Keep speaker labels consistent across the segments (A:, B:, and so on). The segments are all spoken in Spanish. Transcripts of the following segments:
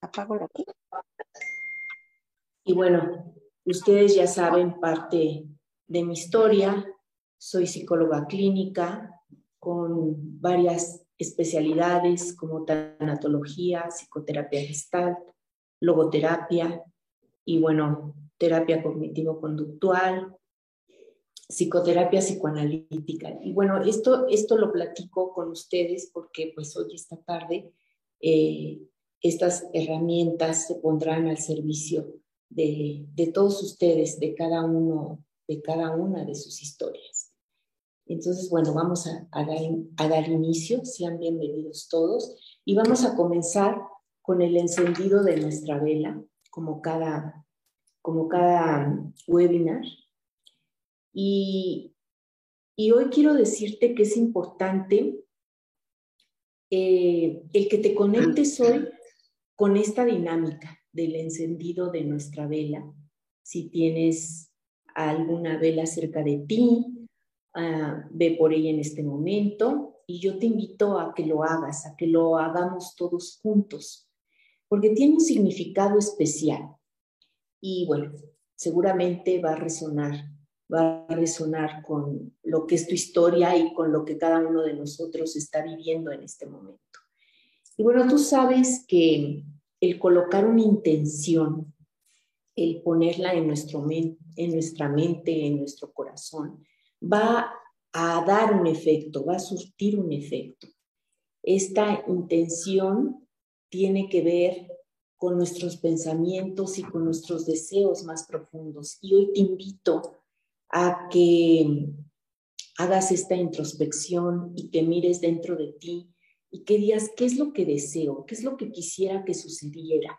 A: Apago la
B: Y bueno, ustedes ya saben parte de mi historia. Soy psicóloga clínica con varias especialidades como tanatología, psicoterapia gestal, logoterapia y bueno, terapia cognitivo-conductual, psicoterapia psicoanalítica. Y bueno, esto, esto lo platico con ustedes porque pues hoy esta tarde eh, estas herramientas se pondrán al servicio de, de, todos ustedes, de cada uno, de cada una de sus historias. Entonces, bueno, vamos a, dar, a dar inicio, sean bienvenidos todos, y vamos a comenzar con el encendido de nuestra vela, como cada, como cada webinar. Y, y hoy quiero decirte que es importante eh, el que te conectes hoy con esta dinámica del encendido de nuestra vela. Si tienes alguna vela cerca de ti, uh, ve por ella en este momento y yo te invito a que lo hagas, a que lo hagamos todos juntos, porque tiene un significado especial. Y bueno, seguramente va a resonar va a resonar con lo que es tu historia y con lo que cada uno de nosotros está viviendo en este momento. Y bueno, tú sabes que el colocar una intención, el ponerla en, nuestro en nuestra mente, en nuestro corazón, va a dar un efecto, va a surtir un efecto. Esta intención tiene que ver con nuestros pensamientos y con nuestros deseos más profundos. Y hoy te invito a que hagas esta introspección y que mires dentro de ti y que digas, ¿qué es lo que deseo? ¿Qué es lo que quisiera que sucediera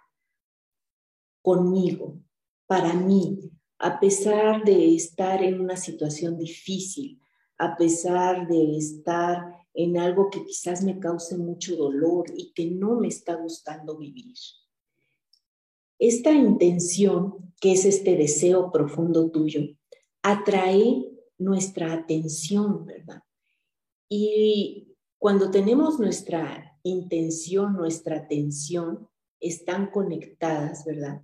B: conmigo, para mí, a pesar de estar en una situación difícil, a pesar de estar en algo que quizás me cause mucho dolor y que no me está gustando vivir? Esta intención, que es este deseo profundo tuyo, atrae nuestra atención, ¿verdad? Y cuando tenemos nuestra intención, nuestra atención, están conectadas, ¿verdad?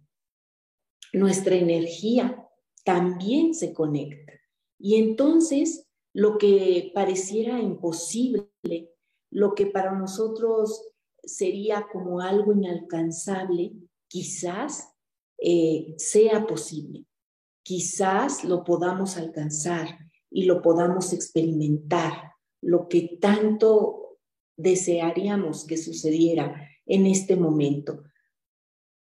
B: Nuestra energía también se conecta. Y entonces lo que pareciera imposible, lo que para nosotros sería como algo inalcanzable, quizás eh, sea posible quizás lo podamos alcanzar y lo podamos experimentar, lo que tanto desearíamos que sucediera en este momento.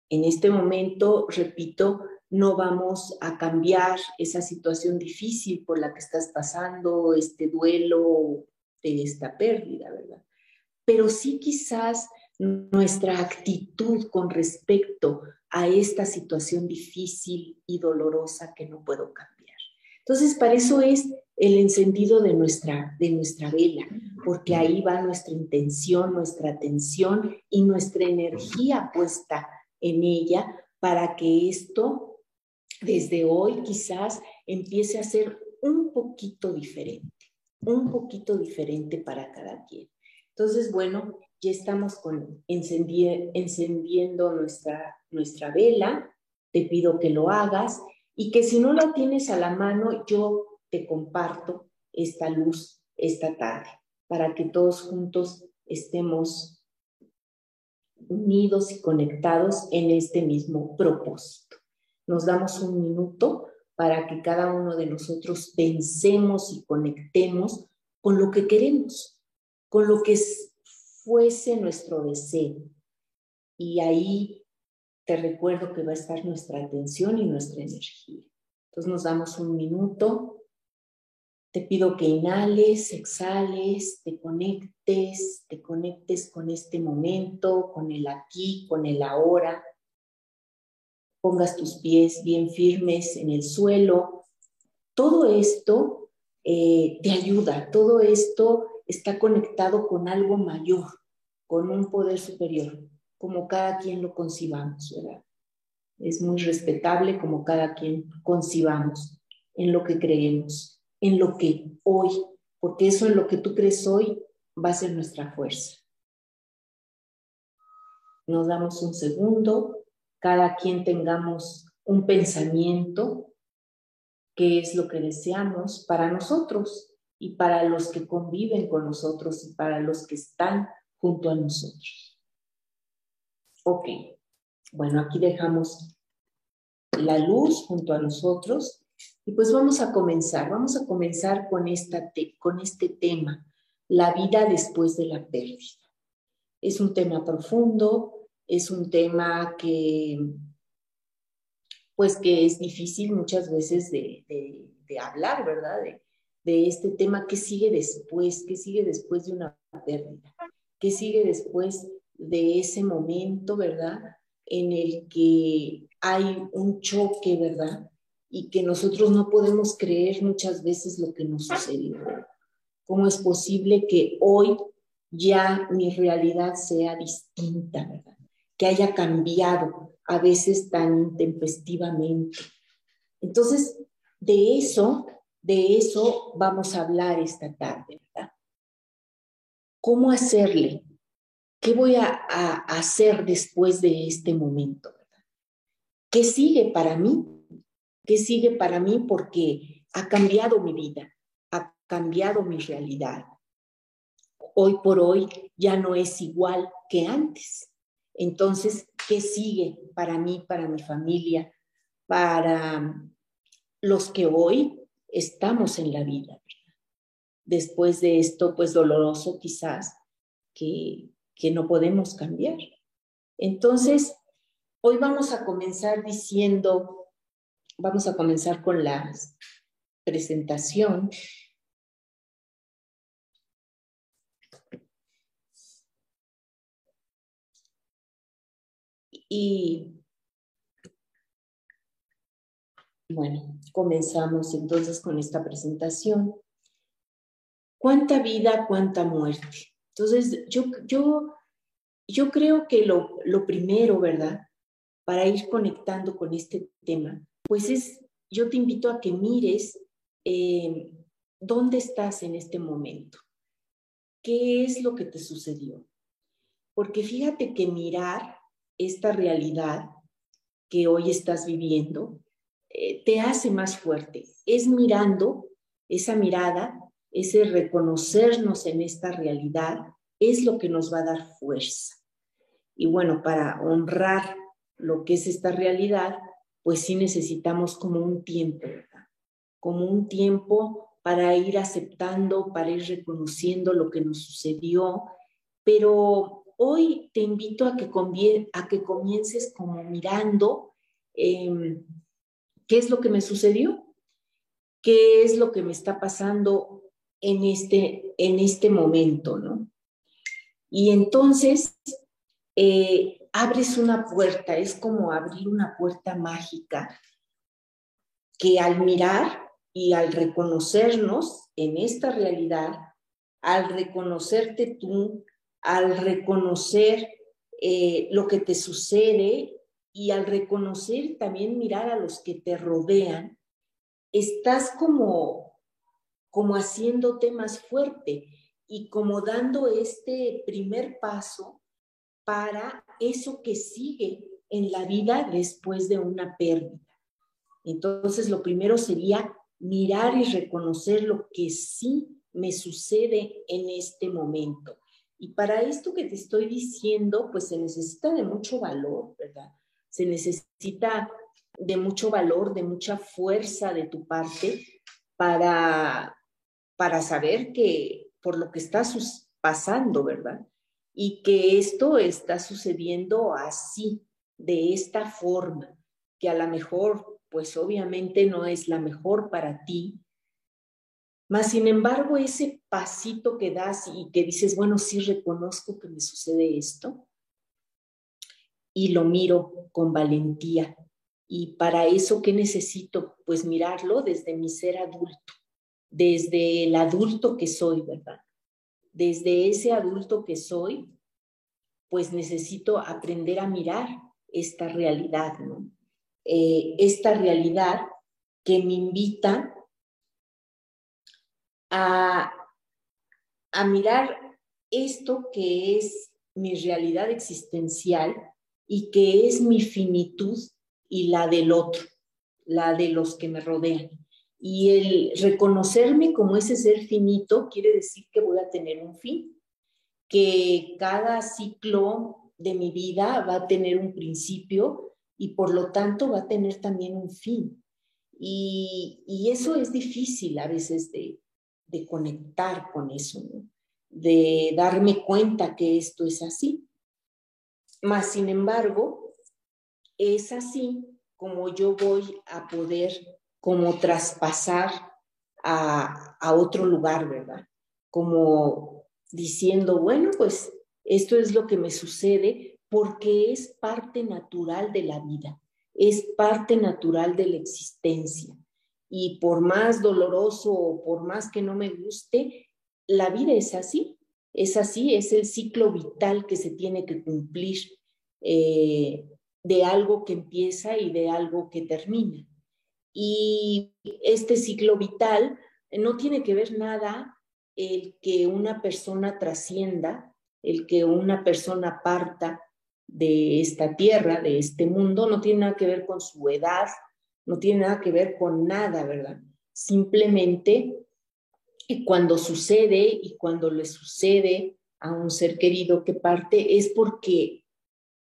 B: En este momento, repito, no vamos a cambiar esa situación difícil por la que estás pasando, este duelo de esta pérdida, ¿verdad? Pero sí quizás nuestra actitud con respecto a esta situación difícil y dolorosa que no puedo cambiar. Entonces, para eso es el encendido de nuestra, de nuestra vela, porque ahí va nuestra intención, nuestra atención y nuestra energía puesta en ella para que esto, desde hoy quizás, empiece a ser un poquito diferente, un poquito diferente para cada quien. Entonces, bueno, ya estamos con, encendiendo nuestra, nuestra vela, te pido que lo hagas y que si no la tienes a la mano, yo te comparto esta luz esta tarde para que todos juntos estemos unidos y conectados en este mismo propósito. Nos damos un minuto para que cada uno de nosotros pensemos y conectemos con lo que queremos, con lo que es, fuese nuestro deseo. Y ahí te recuerdo que va a estar nuestra atención y nuestra energía. Entonces nos damos un minuto. Te pido que inhales, exhales, te conectes, te conectes con este momento, con el aquí, con el ahora. Pongas tus pies bien firmes en el suelo. Todo esto eh, te ayuda, todo esto está conectado con algo mayor, con un poder superior, como cada quien lo concibamos, ¿verdad? Es muy respetable como cada quien concibamos en lo que creemos, en lo que hoy, porque eso en lo que tú crees hoy va a ser nuestra fuerza. Nos damos un segundo, cada quien tengamos un pensamiento, qué es lo que deseamos para nosotros y para los que conviven con nosotros y para los que están junto a nosotros. Ok, bueno, aquí dejamos la luz junto a nosotros y pues vamos a comenzar, vamos a comenzar con, esta con este tema, la vida después de la pérdida. Es un tema profundo, es un tema que pues que es difícil muchas veces de, hablar, ¿verdad? De, de, este tema, ¿qué sigue después? ¿Qué sigue después de una pérdida? ¿Qué sigue después de ese momento, ¿verdad? En el que hay un choque, ¿verdad? Y que nosotros no podemos creer muchas veces lo que nos sucedió. ¿Cómo es posible que hoy ya mi realidad sea distinta, ¿verdad? Que haya cambiado a veces tan intempestivamente. Entonces, de eso, de eso vamos a hablar esta tarde, ¿verdad? ¿Cómo hacerle? ¿Qué voy a, hacer después de este momento? ¿Qué sigue para mí? ¿Qué sigue para mí? Porque ha cambiado mi vida, ha cambiado mi realidad. Hoy por hoy ya no es igual que antes. Entonces, ¿qué sigue para mí, para mi familia, para los que hoy estamos en la vida? Después de esto, pues doloroso quizás, que, que no podemos cambiar. Entonces, hoy vamos a comenzar diciendo, vamos a comenzar con la presentación Y bueno, comenzamos entonces con esta presentación. ¿Cuánta vida, cuánta muerte? Entonces, yo, yo, yo creo que lo, lo primero, ¿verdad? Para ir conectando con este tema, pues es, yo te invito a que mires eh, dónde estás en este momento. ¿Qué es lo que te sucedió? Porque fíjate que mirar esta realidad que hoy estás viviendo eh, te hace más fuerte. Es mirando esa mirada, ese reconocernos en esta realidad, es lo que nos va a dar fuerza. Y bueno, para honrar lo que es esta realidad, pues sí necesitamos como un tiempo, ¿verdad? Como un tiempo para ir aceptando, para ir reconociendo lo que nos sucedió, pero hoy te invito a que, a que comiences como mirando em, qué es lo que me sucedió, qué es lo que me está pasando en este, en este momento, ¿no? Y entonces eh, abres una puerta, es como abrir una puerta mágica que al mirar y al reconocernos en esta realidad, al reconocerte tú, al reconocer eh, lo que te sucede y al reconocer también mirar a los que te rodean, estás como, como haciéndote más fuerte y como dando este primer paso para eso que sigue en la vida después de una pérdida. Entonces, lo primero sería mirar y reconocer lo que sí me sucede en este momento. Y para esto que te estoy diciendo, pues se necesita de mucho valor, ¿verdad? Se necesita de mucho valor, de mucha fuerza de tu parte para, para saber que por lo que estás pasando, ¿verdad? Y que esto está sucediendo así, de esta forma, que a lo mejor, pues obviamente no es la mejor para ti, mas, sin embargo, ese pasito que das y que dices, bueno, sí reconozco que me sucede esto y lo miro con valentía. Y para eso, ¿qué necesito? Pues mirarlo desde mi ser adulto, desde el adulto que soy, ¿verdad? Desde ese adulto que soy, pues necesito aprender a mirar esta realidad, ¿no? Eh, esta realidad que me invita a, mirar esto que es mi realidad existencial y que es mi finitud y la del otro, la de los que me rodean. Y el reconocerme como ese ser finito quiere decir que voy a tener un fin, que cada ciclo de mi vida va a tener un principio y por lo tanto va a tener también un fin. Y, eso es difícil a veces de, conectar con eso, de darme cuenta que esto es así. Más sin embargo, es así como yo voy a poder como traspasar a, otro lugar, ¿verdad? Como diciendo, bueno, pues esto es lo que me sucede porque es parte natural de la vida, es parte natural de la existencia. Y por más doloroso o por más que no me guste, la vida es así, es así, es el ciclo vital que se tiene que cumplir eh, de algo que empieza y de algo que termina. Y este ciclo vital no tiene que ver nada el que una persona trascienda, el que una persona parta de esta tierra, de este mundo, no tiene nada que ver con su edad, no tiene nada que ver con nada, ¿verdad? Simplemente cuando sucede y cuando le sucede a un ser querido que parte es porque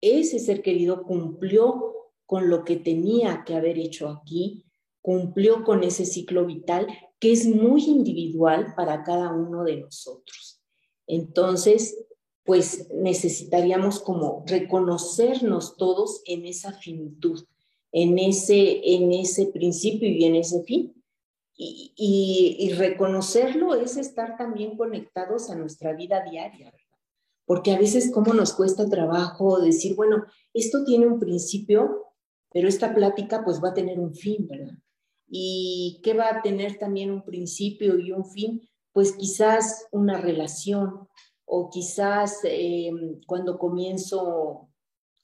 B: ese ser querido cumplió con lo que tenía que haber hecho aquí, cumplió con ese ciclo vital que es muy individual para cada uno de nosotros. Entonces, pues necesitaríamos como reconocernos todos en esa finitud, en ese, en ese principio y en ese fin. Y, reconocerlo es estar también conectados a nuestra vida diaria, ¿verdad? Porque a veces como nos cuesta trabajo decir, bueno, esto tiene un principio, pero esta plática pues va a tener un fin, ¿verdad? ¿Y qué va a tener también un principio y un fin? Pues quizás una relación, o quizás em, cuando comienzo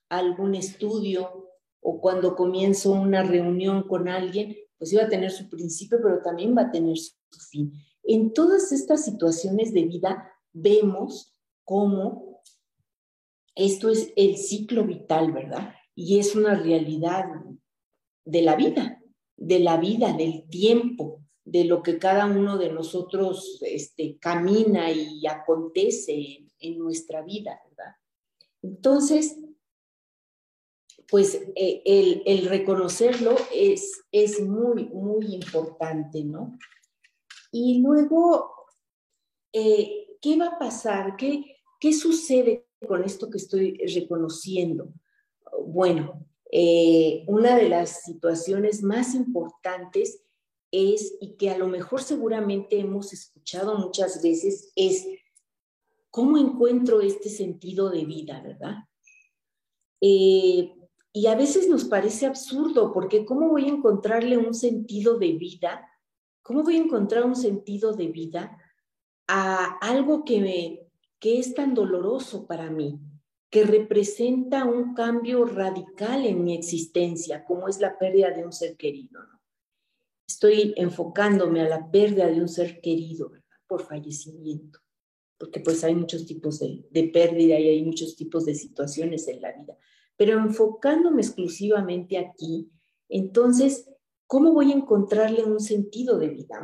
B: algún estudio o cuando comienzo una reunión con alguien, pues iba a tener su principio, pero también va a tener su fin. En todas estas situaciones de vida vemos cómo esto es el ciclo vital, ¿verdad? Y es una realidad de la vida, de la vida, del tiempo, de lo que cada uno de nosotros este, camina y acontece en, nuestra vida, ¿verdad? Entonces, pues eh, el, reconocerlo es, es muy, muy importante, ¿no? Y luego, eh, ¿qué va a pasar? ¿Qué, ¿Qué sucede con esto que estoy reconociendo? Bueno, eh, una de las situaciones más importantes es, y que a lo mejor seguramente hemos escuchado muchas veces, es cómo encuentro este sentido de vida, ¿verdad? Eh, y a veces nos parece absurdo, porque ¿cómo voy a encontrarle un sentido de vida? ¿Cómo voy a encontrar un sentido de vida a algo que, que es tan doloroso para mí, que representa un cambio radical en mi existencia, como es la pérdida de un ser querido? estoy enfocándome a la pérdida de un ser querido. Por fallecimiento, porque pues hay muchos tipos de, de pérdida y hay muchos tipos de situaciones en la vida. Pero enfocándome exclusivamente aquí, entonces, ¿cómo voy a encontrarle un sentido de vida?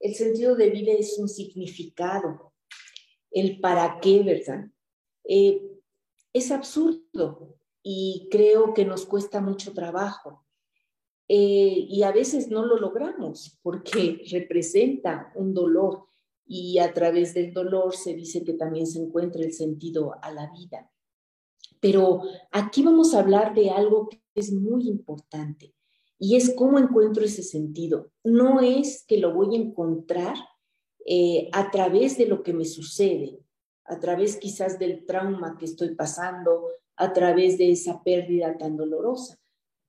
B: el sentido de vida es un significado, el para qué, ¿verdad? Eh, es absurdo y creo que nos cuesta mucho trabajo. Eh, y a veces no lo logramos porque representa un dolor y a través del dolor se dice que también se encuentra el sentido a la vida. Pero aquí vamos a hablar de algo que es muy importante y es cómo encuentro ese sentido. No es que lo voy a encontrar eh, a través de lo que me sucede, a través quizás del trauma que estoy pasando, a través de esa pérdida tan dolorosa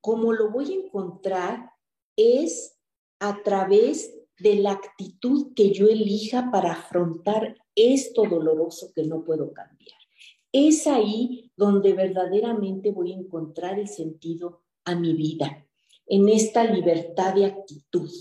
B: como lo voy a encontrar es a través de la actitud que yo elija para afrontar esto doloroso que no puedo cambiar. Es ahí donde verdaderamente voy a encontrar el sentido a mi vida, en esta libertad de actitud.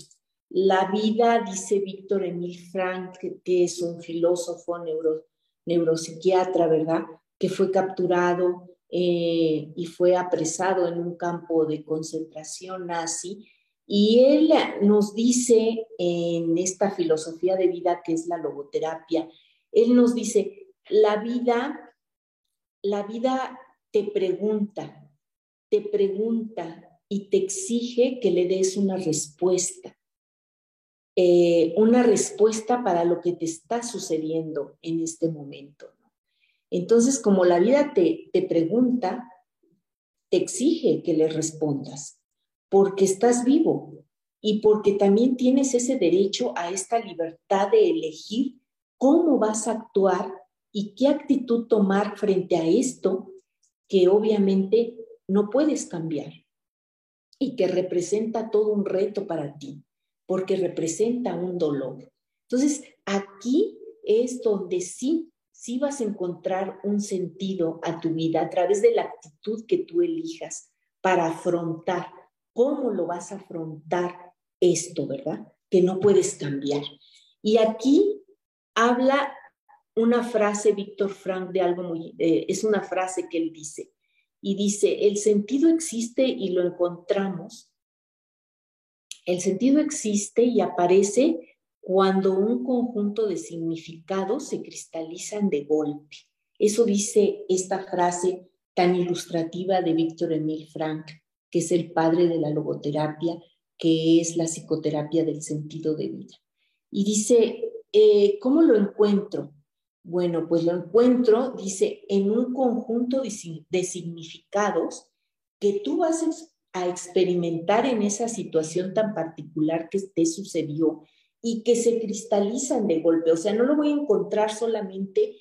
B: La vida, dice Víctor Emil Frank, que es un filósofo neuro, neuropsiquiatra, ¿verdad? que fue capturado eh, y fue apresado en un campo de concentración nazi. Y él nos dice en esta filosofía de vida que es la logoterapia, él nos dice, la vida, la vida te pregunta, te pregunta y te exige que le des una respuesta. Eh, una respuesta para lo que te está sucediendo en este momento. Entonces, como la vida te, te pregunta, te exige que le respondas, porque estás vivo y porque también tienes ese derecho a esta libertad de elegir cómo vas a actuar y qué actitud tomar frente a esto que obviamente no puedes cambiar y que representa todo un reto para ti porque representa un dolor. Entonces, aquí es donde sí, sí vas a encontrar un sentido a tu vida a través de la actitud que tú elijas para afrontar. ¿Cómo lo vas a afrontar esto, verdad? Que no puedes cambiar. Y aquí habla una frase, Víctor Frank, de algo muy, eh, es una frase que él dice, y dice, el sentido existe y lo encontramos el sentido existe y aparece cuando un conjunto de significados se cristalizan de golpe. Eso dice esta frase tan ilustrativa de Víctor Emil Frank, que es el padre de la logoterapia, que es la psicoterapia del sentido de vida. Y dice, eh, ¿cómo lo encuentro? Bueno, pues lo encuentro, dice, en un conjunto de significados que tú vas a experimentar en esa situación tan particular que te sucedió y que se cristalizan de golpe. O sea, no lo voy a encontrar solamente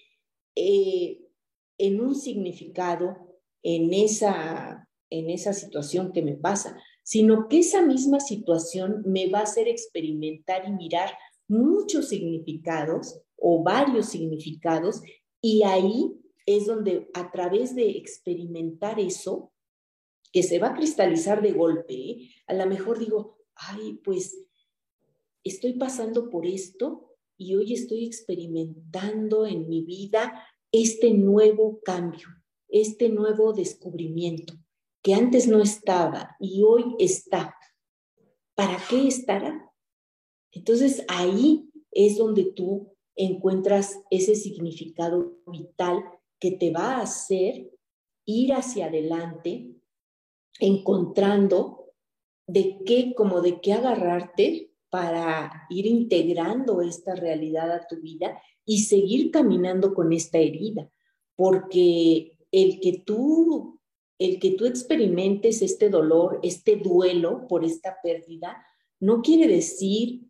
B: eh, en un significado, en esa, en esa situación que me pasa, sino que esa misma situación me va a hacer experimentar y mirar muchos significados o varios significados y ahí es donde a través de experimentar eso, que se va a cristalizar de golpe, a lo mejor digo, ay, pues estoy pasando por esto y hoy estoy experimentando en mi vida este nuevo cambio, este nuevo descubrimiento que antes no estaba y hoy está. ¿Para qué estará? Entonces ahí es donde tú encuentras ese significado vital que te va a hacer ir hacia adelante encontrando de qué, como de qué agarrarte para ir integrando esta realidad a tu vida y seguir caminando con esta herida, porque el que tú el que tú experimentes este dolor, este duelo por esta pérdida, no quiere decir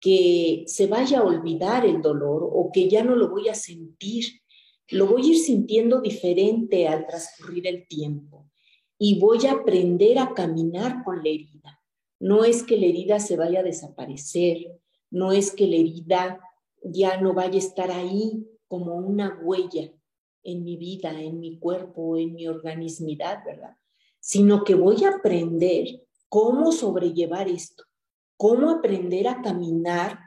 B: que se vaya a olvidar el dolor o que ya no lo voy a sentir. Lo voy a ir sintiendo diferente al transcurrir el tiempo y voy a aprender a caminar con la herida. No es que la herida se vaya a desaparecer, no es que la herida ya no vaya a estar ahí como una huella en mi vida, en mi cuerpo, en mi organismidad, ¿verdad? Sino que voy a aprender cómo sobrellevar esto, cómo aprender a caminar,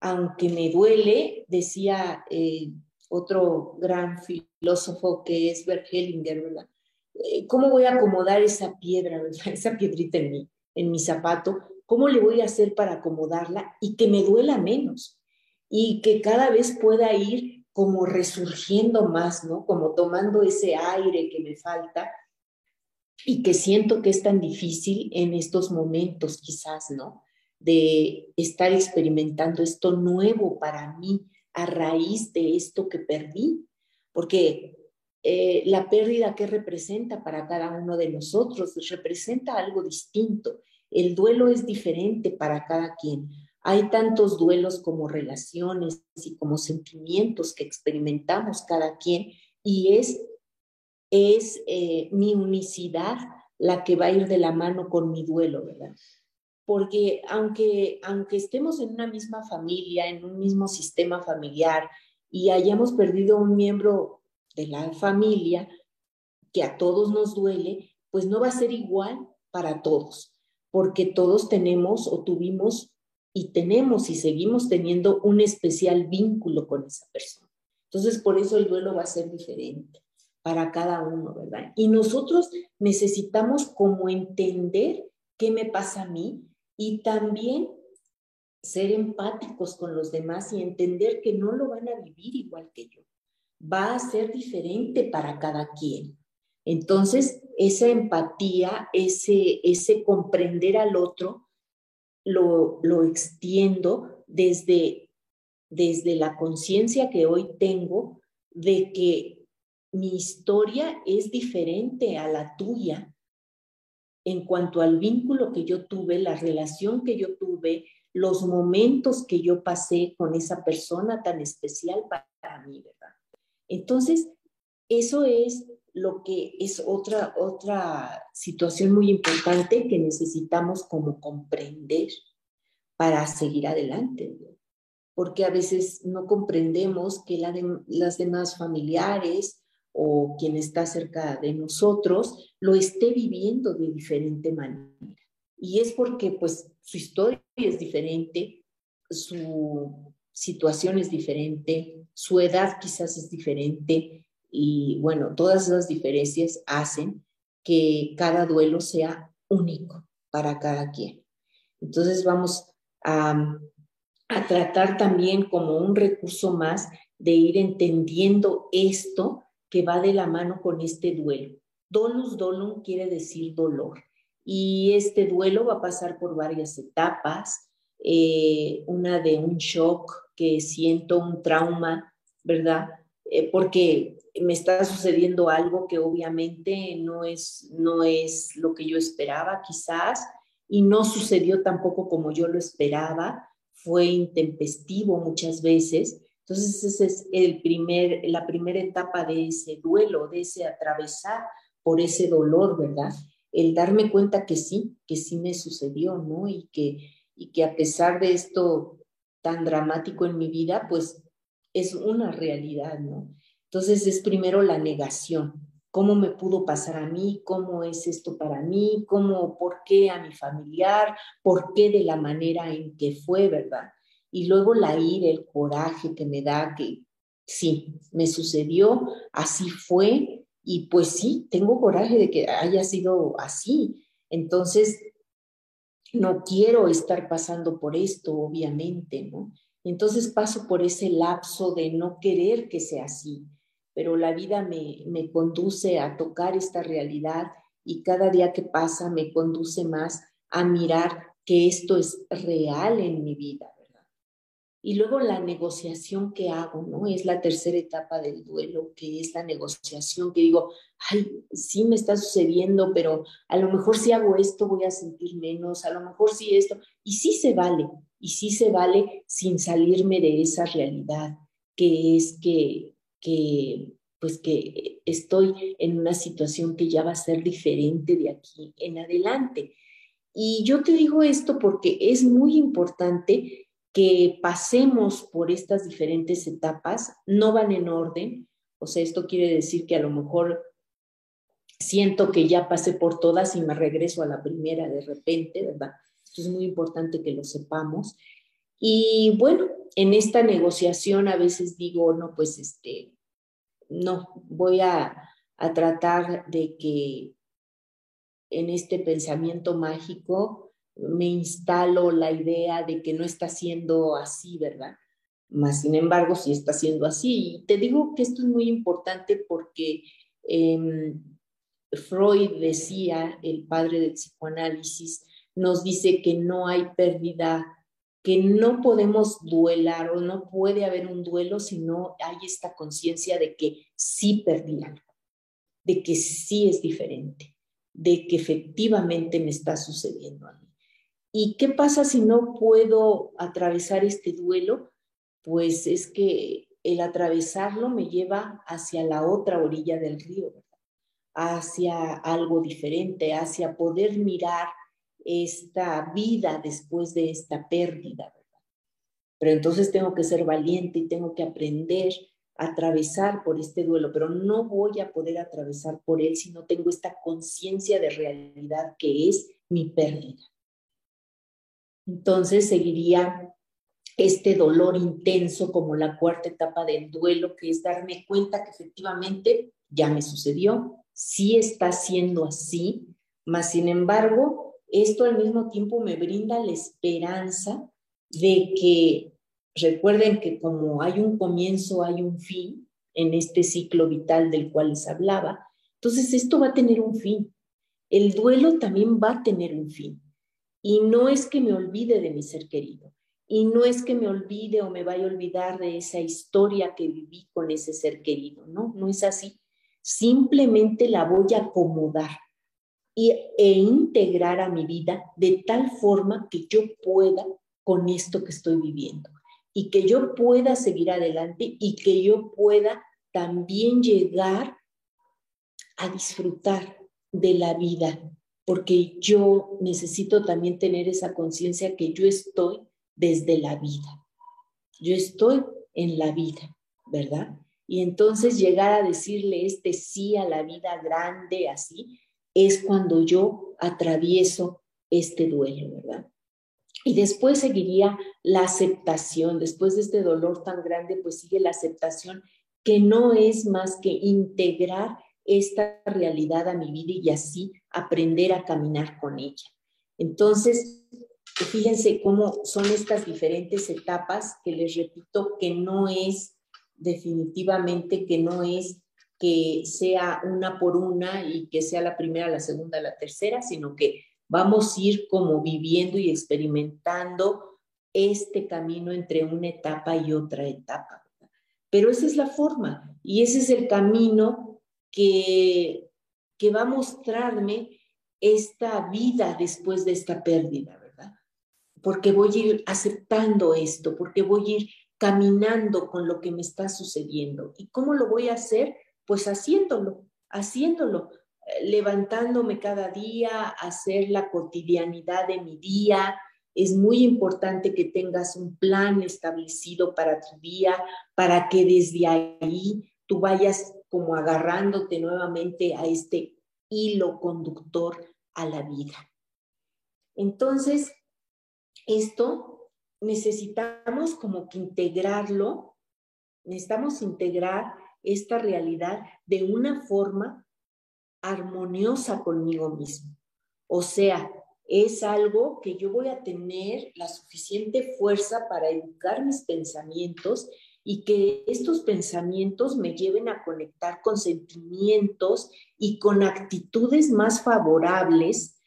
B: aunque me duele, decía eh, otro gran filósofo que es Bert Hellinger, ¿verdad? Eh, ¿cómo voy a acomodar esa piedra, esa piedrita en mi, en mi zapato? ¿Cómo le voy a hacer para acomodarla y que me duela menos? Y que cada vez pueda ir como resurgiendo más, ¿no? Como tomando ese aire que me falta y que siento que es tan difícil en estos momentos quizás, ¿no? De estar experimentando esto nuevo para mí a raíz de esto que perdí, porque eh, la pérdida que representa para cada uno de nosotros, representa algo distinto. El duelo es diferente para cada quien. Hay tantos duelos como relaciones y como sentimientos que experimentamos cada quien y es, es eh, mi unicidad la que va a ir de la mano con mi duelo, ¿verdad? Porque aunque, aunque estemos en una misma familia, en un mismo sistema familiar y hayamos perdido un miembro de la familia, que a todos nos duele, pues no va a ser igual para todos, porque todos tenemos o tuvimos y tenemos y seguimos teniendo un especial vínculo con esa persona. Entonces, por eso el duelo va a ser diferente para cada uno, ¿verdad? Y nosotros necesitamos como entender qué me pasa a mí y también ser empáticos con los demás y entender que no lo van a vivir igual que yo. Va a ser diferente para cada quien. Entonces, esa empatía, ese, ese comprender al otro, lo, lo extiendo desde, desde la conciencia que hoy tengo de que mi historia es diferente a la tuya en cuanto al vínculo que yo tuve, la relación que yo tuve, los momentos que yo pasé con esa persona tan especial para mí. Entonces, eso es lo que es otra, otra situación muy importante que necesitamos como comprender para seguir adelante, porque a veces no comprendemos que la las demás familiares o quien está cerca de nosotros lo esté viviendo de diferente manera. Y es porque pues su historia es diferente, su situación es diferente, su edad quizás es diferente y bueno, todas esas diferencias hacen que cada duelo sea único para cada quien. Entonces vamos a, tratar también como un recurso más de ir entendiendo esto que va de la mano con este duelo. Dolus dolum quiere decir dolor. Y este duelo va a pasar por varias etapas. Eh, una de un shock, que siento un trauma, ¿verdad? Eh, porque me está sucediendo algo que obviamente no es, no es lo que yo esperaba quizás y no sucedió tampoco como yo lo esperaba, fue intempestivo muchas veces entonces, esa es el primer, la primera etapa de ese duelo, de ese atravesar por ese dolor, ¿verdad? El darme cuenta que sí, que sí me sucedió, ¿no? Y que, y que a pesar de esto tan dramático en mi vida, pues es una realidad, ¿no? Entonces es primero la negación. ¿Cómo me pudo pasar a mí? ¿Cómo es esto para mí? ¿Cómo, por qué a mi familiar? ¿Por qué de la manera en que fue, verdad? y luego la ira, el coraje que me da que sí, me sucedió, así fue y pues sí, tengo coraje de que haya sido así. Entonces, no quiero estar pasando por esto, obviamente, ¿no? Entonces paso por ese lapso de no querer que sea así, pero la vida me, me conduce a tocar esta realidad y cada día que pasa me conduce más a mirar que esto es real en mi vida. Y luego la negociación que hago, ¿no? Es la tercera etapa del duelo, que es la negociación, que digo, ay, sí me está sucediendo, pero a lo mejor si hago esto voy a sentir menos, a lo mejor sí esto, y sí se vale, y sí se vale sin salirme de esa realidad, que es que, que pues que estoy en una situación que ya va a ser diferente de aquí en adelante. Y yo te digo esto porque es muy importante que pasemos por estas diferentes etapas, no van en orden, o sea, esto quiere decir que a lo mejor siento que ya pasé por todas y me regreso a la primera de repente, ¿verdad? Esto es muy importante que lo sepamos. Y bueno, en esta negociación a veces digo, no, pues este, no, voy a, a tratar de que en este pensamiento mágico me instalo la idea de que no está siendo así, ¿verdad? Más sin embargo, sí está siendo así. Y te digo que esto es muy importante porque em, Freud decía, el padre del psicoanálisis, nos dice que no hay pérdida, que no podemos duelar o no puede haber un duelo si no hay esta conciencia de que sí perdí algo, de que sí es diferente, de que efectivamente me está sucediendo a mí. ¿Y qué pasa si no puedo atravesar este duelo? Pues es que el atravesarlo me lleva hacia la otra orilla del río, hacia algo diferente, hacia poder mirar esta vida después de esta pérdida. Pero entonces tengo que ser valiente y tengo que aprender a atravesar por este duelo, pero no voy a poder atravesar por él si no tengo esta conciencia de realidad que es mi pérdida. Entonces seguiría este dolor intenso como la cuarta etapa del duelo, que es darme cuenta que efectivamente ya me sucedió, sí está siendo así, mas sin embargo, esto al mismo tiempo me brinda la esperanza de que recuerden que como hay un comienzo, hay un fin en este ciclo vital del cual les hablaba, entonces esto va a tener un fin. El duelo también va a tener un fin. Y no es que me olvide de mi ser querido. Y no es que me olvide o me vaya a olvidar de esa historia que viví con ese ser querido. No, no es así. Simplemente la voy a acomodar y, e integrar a mi vida de tal forma que yo pueda con esto que estoy viviendo y que yo pueda seguir adelante y que yo pueda también llegar a disfrutar de la vida, porque yo necesito también tener esa conciencia que yo estoy desde la vida. Yo estoy en la vida, ¿verdad? Y entonces llegar a decirle este sí a la vida grande así, es cuando yo atravieso este duelo, ¿verdad? Y después seguiría la aceptación, después de este dolor tan grande, pues sigue la aceptación, que no es más que integrar esta realidad a mi vida y así aprender a caminar con ella. Entonces, fíjense cómo son estas diferentes etapas que les repito que no es definitivamente que no es que sea una por una y que sea la primera, la segunda, la tercera, sino que vamos a ir como viviendo y experimentando este camino entre una etapa y otra etapa. Pero esa es la forma y ese es el camino que, que va a mostrarme esta vida después de esta pérdida, ¿verdad? Porque voy a ir aceptando esto, porque voy a ir caminando con lo que me está sucediendo. ¿Y cómo lo voy a hacer? Pues haciéndolo, haciéndolo, levantándome cada día, hacer la cotidianidad de mi día. Es muy importante que tengas un plan establecido para tu día, para que desde ahí tú vayas como agarrándote nuevamente a este hilo conductor a la vida. Entonces, esto necesitamos como que integrarlo, necesitamos integrar esta realidad de una forma armoniosa conmigo mismo. O sea, es algo que yo voy a tener la suficiente fuerza para educar mis pensamientos y que estos pensamientos me lleven a conectar con sentimientos y con actitudes más favorables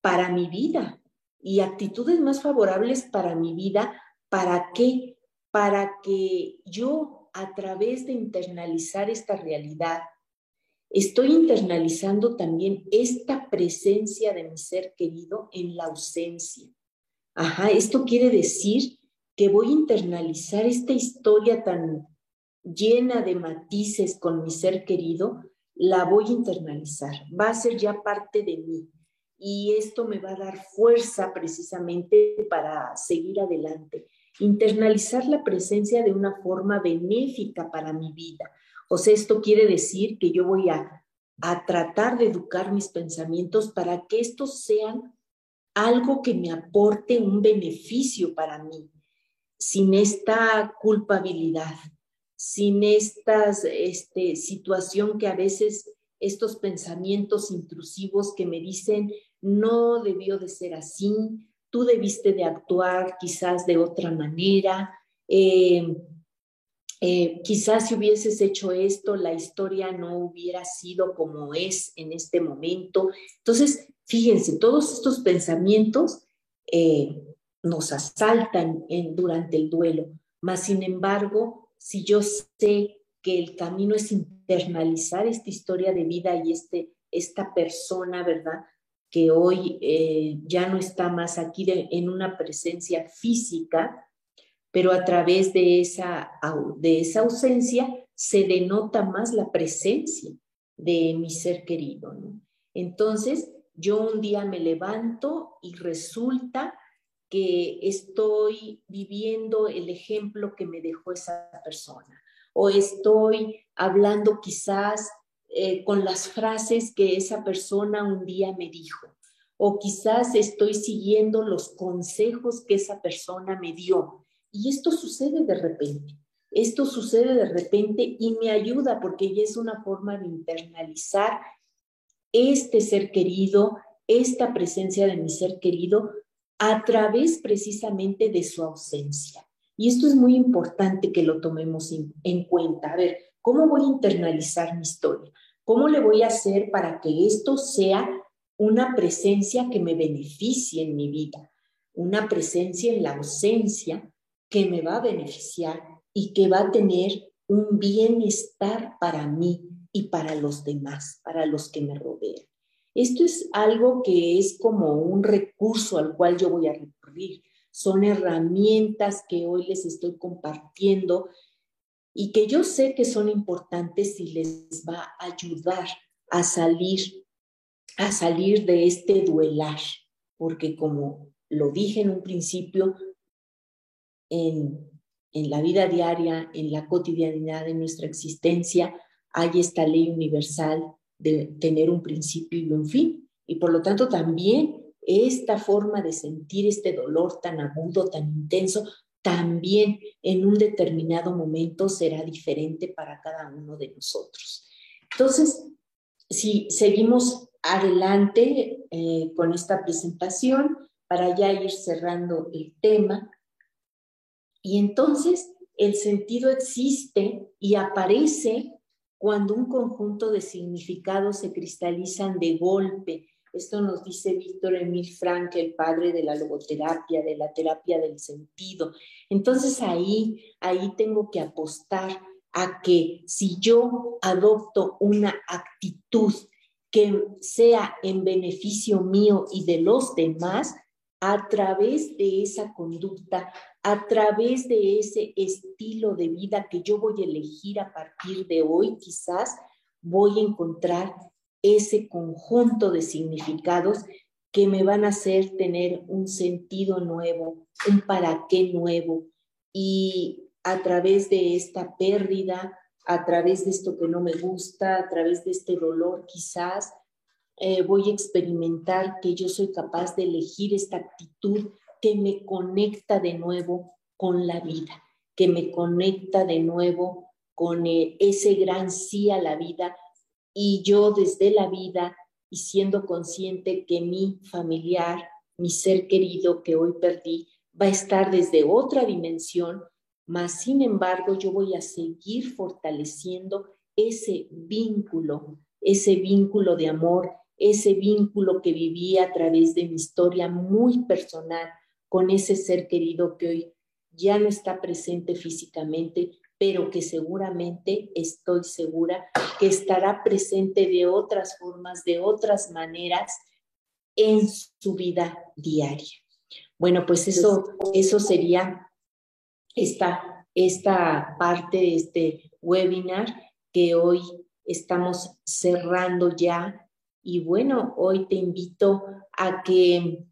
B: para mi vida. Y actitudes más favorables para mi vida, ¿para qué? Para que yo a través de internalizar esta realidad, estoy internalizando también esta presencia de mi ser querido en la ausencia. Ajá, esto quiere decir que voy a internalizar esta historia tan llena de matices con mi ser querido, la voy a internalizar, va a ser ya parte de mí. Y esto me va a dar fuerza precisamente para seguir adelante. Internalizar la presencia de una forma benéfica para mi vida. O sea, esto quiere decir que yo voy a, a tratar de educar mis pensamientos para que estos sean algo que me aporte un beneficio para mí, sin esta culpabilidad, sin esta este, situación que a veces estos pensamientos intrusivos que me dicen, no debió de ser así, tú debiste de actuar quizás de otra manera, eh, eh, quizás si hubieses hecho esto, la historia no hubiera sido como es en este momento. Entonces, fíjense, todos estos pensamientos eh, nos asaltan en, durante el duelo. Mas, sin embargo, si yo sé que el camino es internalizar esta historia de vida y este, esta persona, ¿verdad? Que hoy eh, ya no está más aquí en una presencia física, pero a través de esa, de esa ausencia se denota más la presencia de mi ser querido. ¿no? Entonces, yo un día me levanto y resulta que estoy viviendo el ejemplo que me dejó esa persona o estoy hablando quizás eh, con las frases que esa persona un día me dijo o quizás estoy siguiendo los consejos que esa persona me dio. Y esto sucede de repente. esto sucede de repente y me ayuda porque ya es una forma de internalizar este ser querido, esta presencia de mi ser querido a través precisamente de su ausencia. Y esto es muy importante que lo tomemos en cuenta. A ver, ¿cómo voy a internalizar mi historia? ¿Cómo le voy a hacer para que esto sea una presencia que me beneficie en mi vida? Una presencia en la ausencia que me va a beneficiar y que va a tener un bienestar para mí y para los demás, para los que me rodean. Esto es algo que es como un recurso al cual yo voy a recurrir. Son herramientas que hoy les estoy compartiendo y que yo sé que son importantes y les va a ayudar a salir, a salir de este duelar, porque como lo dije en un principio, en en la vida diaria, en la cotidianidad de nuestra existencia, hay esta ley universal de tener un principio y un fin. Y por lo tanto también esta forma de sentir este dolor tan agudo, tan intenso, también en un determinado momento será diferente para cada uno de nosotros. Entonces, si seguimos adelante eh, con esta presentación, para ya ir cerrando el tema, y entonces el sentido existe y aparece cuando un conjunto de significados se cristalizan de golpe. Esto nos dice Víctor Emil Frank, el padre de la logoterapia, de la terapia del sentido. Entonces ahí, ahí tengo que apostar a que si yo adopto una actitud que sea en beneficio mío y de los demás, a través de esa conducta, a través de ese estilo de vida que yo voy a elegir a partir de hoy, quizás voy a encontrar ese conjunto de significados que me van a hacer tener un sentido nuevo, un para qué nuevo. Y a través de esta pérdida, a través de esto que no me gusta, a través de este dolor quizás, eh, voy a experimentar que yo soy capaz de elegir esta actitud que me conecta de nuevo con la vida, que me conecta de nuevo con eh, ese gran sí a la vida. Y yo desde la vida y siendo consciente que mi familiar, mi ser querido que hoy perdí, va a estar desde otra dimensión, mas sin embargo yo voy a seguir fortaleciendo ese vínculo, ese vínculo de amor ese vínculo que viví a través de mi historia muy personal con ese ser querido que hoy ya no está presente físicamente, pero que seguramente estoy segura que estará presente de otras formas, de otras maneras en su vida diaria. Bueno, pues eso, eso sería esta, esta parte de este webinar que hoy estamos cerrando ya y bueno, hoy te invito a que,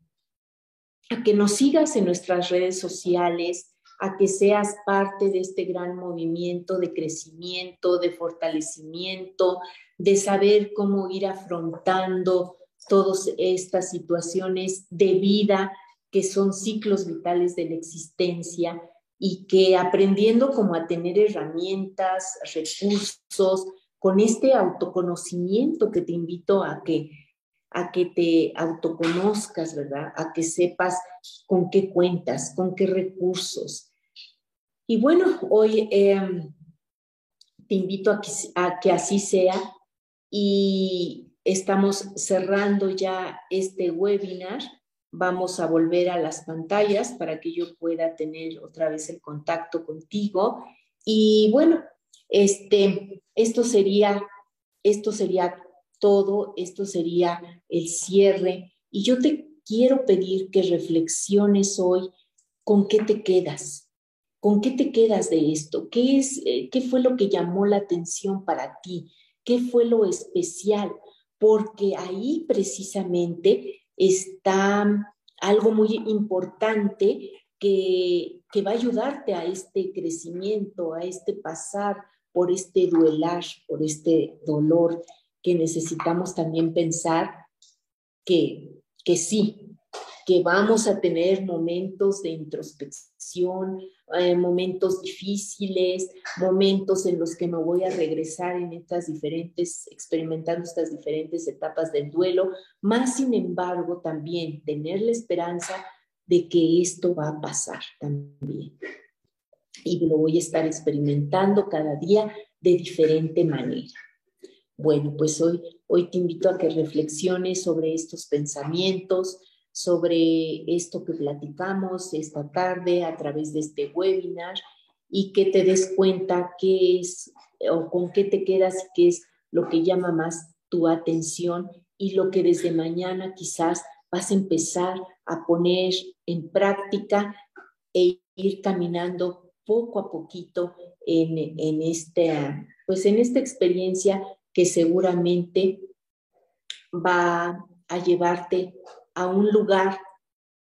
B: a que nos sigas en nuestras redes sociales, a que seas parte de este gran movimiento de crecimiento, de fortalecimiento, de saber cómo ir afrontando todas estas situaciones de vida que son ciclos vitales de la existencia y que aprendiendo como a tener herramientas, recursos, con este autoconocimiento que te invito a que, a que te autoconozcas, ¿verdad? A que sepas con qué cuentas, con qué recursos. Y bueno, hoy em, te invito a que, a que así sea y estamos cerrando ya este webinar. Vamos a volver a las pantallas para que yo pueda tener otra vez el contacto contigo. Y bueno, este, esto sería, esto sería todo, esto sería el cierre. Y yo te quiero pedir que reflexiones hoy con qué te quedas, con qué te quedas de esto, qué, es, eh, qué fue lo que llamó la atención para ti, qué fue lo especial, porque ahí precisamente está algo muy importante que, que va a ayudarte a este crecimiento, a este pasar por este duelar, por este dolor, que necesitamos también pensar que, que sí, que vamos a tener momentos de introspección eh, momentos difíciles, momentos en los que me voy a regresar en estas diferentes, experimentando estas diferentes etapas del duelo, más sin embargo también tener la esperanza de que esto va a pasar también. Y lo voy a estar experimentando cada día de diferente manera. Bueno, pues hoy, hoy te invito a que reflexiones sobre estos pensamientos, sobre esto que platicamos esta tarde a través de este webinar y que te des cuenta qué es o con qué te quedas y qué es lo que llama más tu atención y lo que desde mañana quizás vas a empezar a poner en práctica e ir caminando poco a poquito en, en, este, pues en esta experiencia que seguramente va a llevarte a un lugar,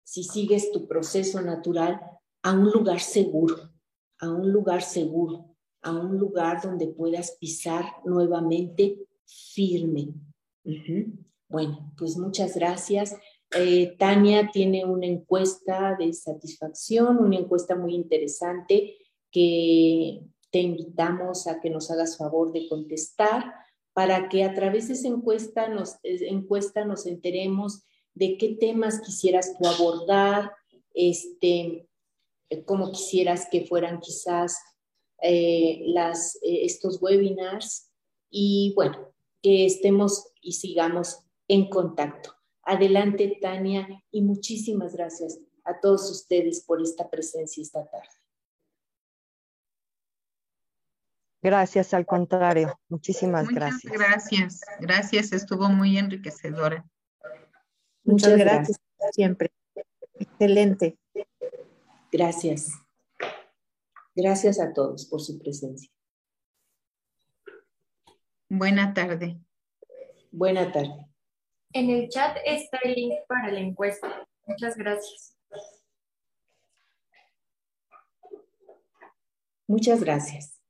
B: si sigues tu proceso natural, a un lugar seguro, a un lugar seguro, a un lugar donde puedas pisar nuevamente firme. Bueno, pues muchas gracias. Eh, Tania tiene una encuesta de satisfacción, una encuesta muy interesante que te invitamos a que nos hagas favor de contestar para que a través de esa encuesta nos, encuesta nos enteremos de qué temas quisieras tú abordar, este, cómo quisieras que fueran quizás eh, las, eh, estos webinars y bueno, que estemos y sigamos en contacto. Adelante, Tania, y muchísimas gracias a todos ustedes por esta presencia esta tarde.
A: Gracias, al contrario. Muchísimas gracias.
C: Muchas gracias. Gracias, estuvo muy enriquecedora.
B: Muchas, gracias. Siempre. Excelente. Gracias. Gracias a todos por su presencia.
C: Buena tarde.
B: Buena tarde.
D: En el chat está el link para la encuesta. Muchas gracias.
B: Muchas gracias.